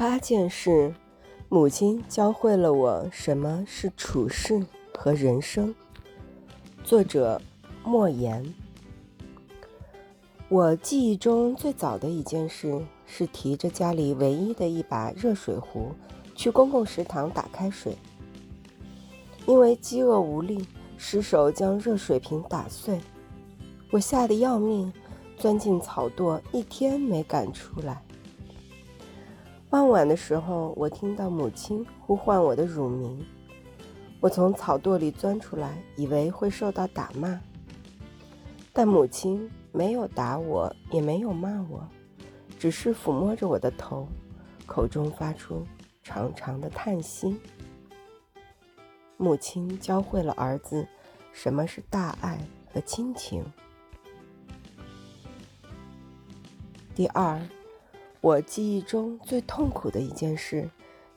八件事，母亲教会了我什么是处世和人生。作者：莫言。我记忆中最早的一件事是提着家里唯一的一把热水壶去公共食堂打开水，因为饥饿无力，失手将热水瓶打碎，我吓得要命，钻进草垛，一天没敢出来。傍晚的时候，我听到母亲呼唤我的乳名。我从草垛里钻出来，以为会受到打骂，但母亲没有打我，也没有骂我，只是抚摸着我的头，口中发出长长的叹息。母亲教会了儿子什么是大爱和亲情。第二。我记忆中最痛苦的一件事，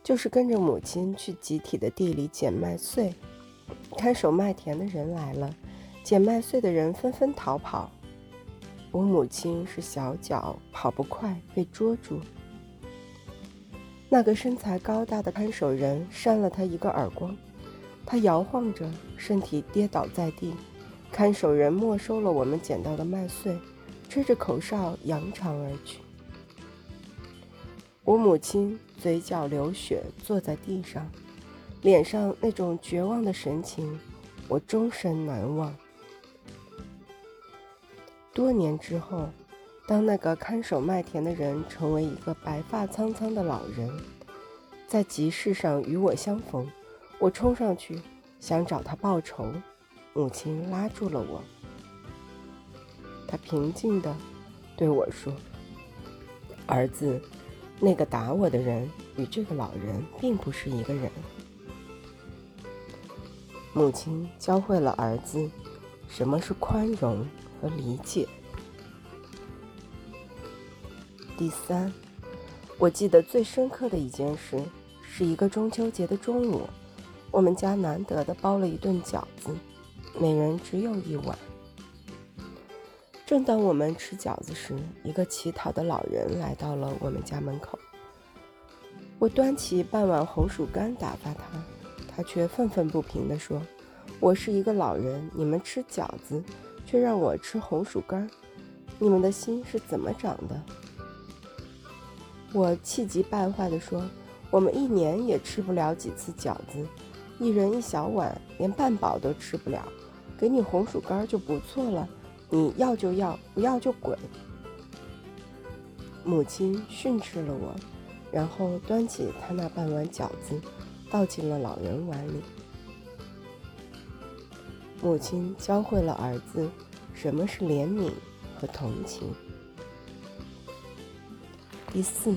就是跟着母亲去集体的地里捡麦穗。看守麦田的人来了，捡麦穗的人纷纷逃跑。我母亲是小脚，跑不快，被捉住。那个身材高大的看守人扇了他一个耳光，他摇晃着身体跌倒在地。看守人没收了我们捡到的麦穗，吹着口哨扬长而去。我母亲嘴角流血，坐在地上，脸上那种绝望的神情，我终身难忘。多年之后，当那个看守麦田的人成为一个白发苍苍的老人，在集市上与我相逢，我冲上去想找他报仇，母亲拉住了我。他平静地对我说：“儿子。”那个打我的人与这个老人并不是一个人。母亲教会了儿子什么是宽容和理解。第三，我记得最深刻的一件事，是一个中秋节的中午，我们家难得的包了一顿饺子，每人只有一碗。正当我们吃饺子时，一个乞讨的老人来到了我们家门口。我端起半碗红薯干打发他，他却愤愤不平地说：“我是一个老人，你们吃饺子，却让我吃红薯干，你们的心是怎么长的？”我气急败坏地说：“我们一年也吃不了几次饺子，一人一小碗，连半饱都吃不了，给你红薯干就不错了。”你要就要，不要就滚！母亲训斥了我，然后端起他那半碗饺子，倒进了老人碗里。母亲教会了儿子什么是怜悯和同情。第四，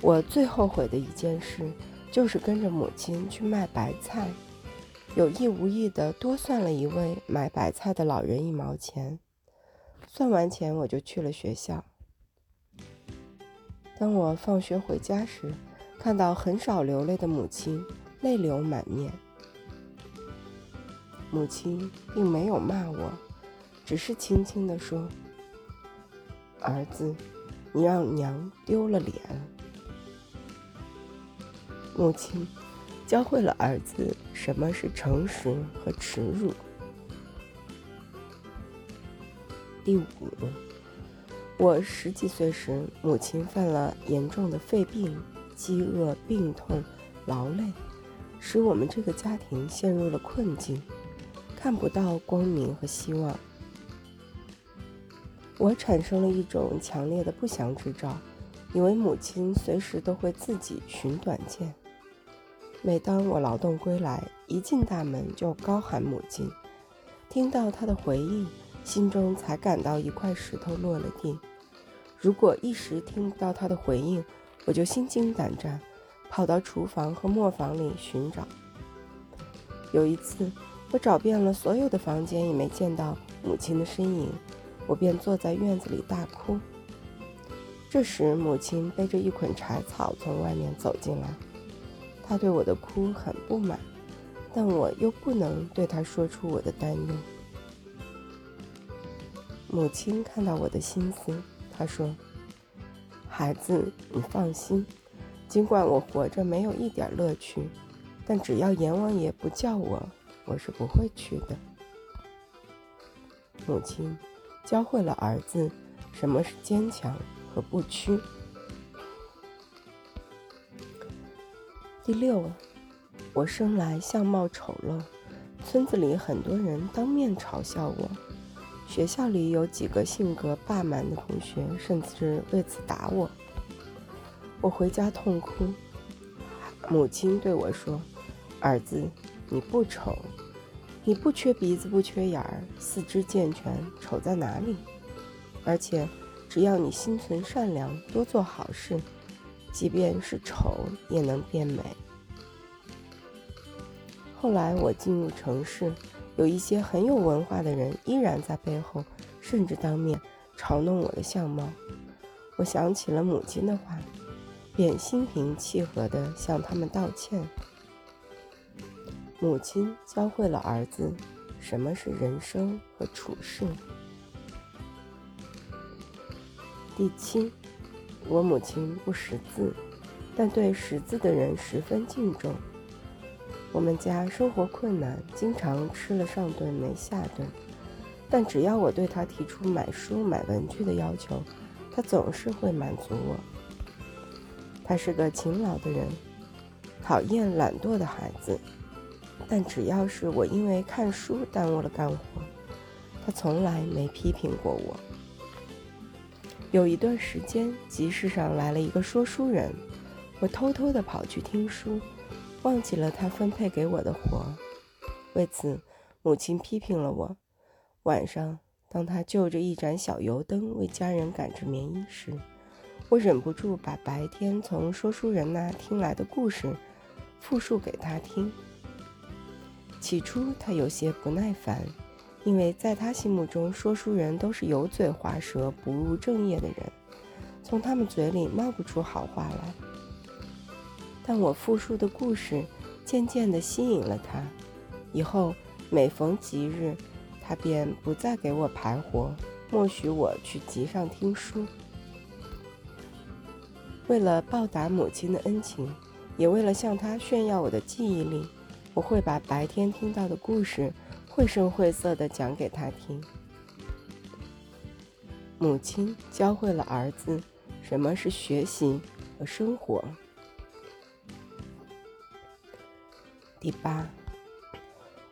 我最后悔的一件事，就是跟着母亲去卖白菜。有意无意地多算了一位买白菜的老人一毛钱，算完钱我就去了学校。当我放学回家时，看到很少流泪的母亲泪流满面。母亲并没有骂我，只是轻轻地说：“儿子，你让娘丢了脸。”母亲。教会了儿子什么是诚实和耻辱。第五，我十几岁时，母亲犯了严重的肺病，饥饿、病痛、劳累，使我们这个家庭陷入了困境，看不到光明和希望。我产生了一种强烈的不祥之兆，以为母亲随时都会自己寻短见。每当我劳动归来，一进大门就高喊母亲，听到她的回应，心中才感到一块石头落了地。如果一时听不到她的回应，我就心惊胆战，跑到厨房和磨坊里寻找。有一次，我找遍了所有的房间，也没见到母亲的身影，我便坐在院子里大哭。这时，母亲背着一捆柴草从外面走进来。他对我的哭很不满，但我又不能对他说出我的担忧。母亲看到我的心思，她说：“孩子，你放心，尽管我活着没有一点乐趣，但只要阎王爷不叫我，我是不会去的。母亲教会了儿子什么是坚强和不屈。第六，我生来相貌丑陋，村子里很多人当面嘲笑我，学校里有几个性格霸蛮的同学，甚至为此打我。我回家痛哭，母亲对我说：“儿子，你不丑，你不缺鼻子，不缺眼儿，四肢健全，丑在哪里？而且，只要你心存善良，多做好事。”即便是丑也能变美。后来我进入城市，有一些很有文化的人依然在背后，甚至当面嘲弄我的相貌。我想起了母亲的话，便心平气和地向他们道歉。母亲教会了儿子什么是人生和处事。第七。我母亲不识字，但对识字的人十分敬重。我们家生活困难，经常吃了上顿没下顿，但只要我对她提出买书买文具的要求，她总是会满足我。她是个勤劳的人，讨厌懒惰的孩子，但只要是我因为看书耽误了干活，她从来没批评过我。有一段时间，集市上来了一个说书人，我偷偷地跑去听书，忘记了他分配给我的活。为此，母亲批评了我。晚上，当他就着一盏小油灯为家人赶制棉衣时，我忍不住把白天从说书人那听来的故事复述给他听。起初，他有些不耐烦。因为在他心目中，说书人都是油嘴滑舌、不务正业的人，从他们嘴里冒不出好话来。但我复述的故事渐渐地吸引了他，以后每逢吉日，他便不再给我排活，默许我去集上听书。为了报答母亲的恩情，也为了向他炫耀我的记忆力，我会把白天听到的故事。绘声绘色地讲给他听。母亲教会了儿子什么是学习和生活。第八，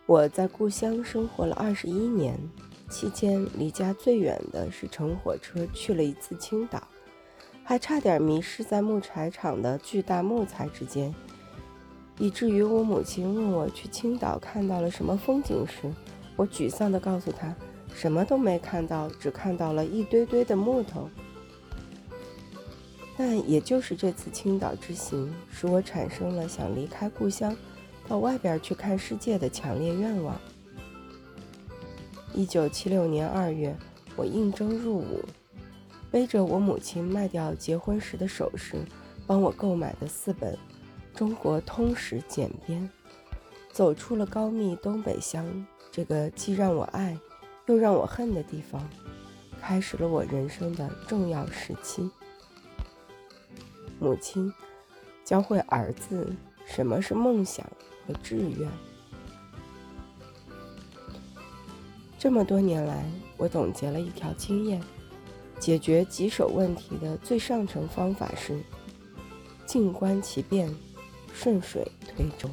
我在故乡生活了二十一年，期间离家最远的是乘火车去了一次青岛，还差点迷失在木柴厂的巨大木材之间。以至于我母亲问我去青岛看到了什么风景时，我沮丧地告诉她，什么都没看到，只看到了一堆堆的木头。但也就是这次青岛之行，使我产生了想离开故乡，到外边去看世界的强烈愿望。一九七六年二月，我应征入伍，背着我母亲卖掉结婚时的首饰，帮我购买的四本。中国通史简编，走出了高密东北乡这个既让我爱又让我恨的地方，开始了我人生的重要时期。母亲教会儿子什么是梦想和志愿。这么多年来，我总结了一条经验：解决棘手问题的最上乘方法是静观其变。顺水推舟。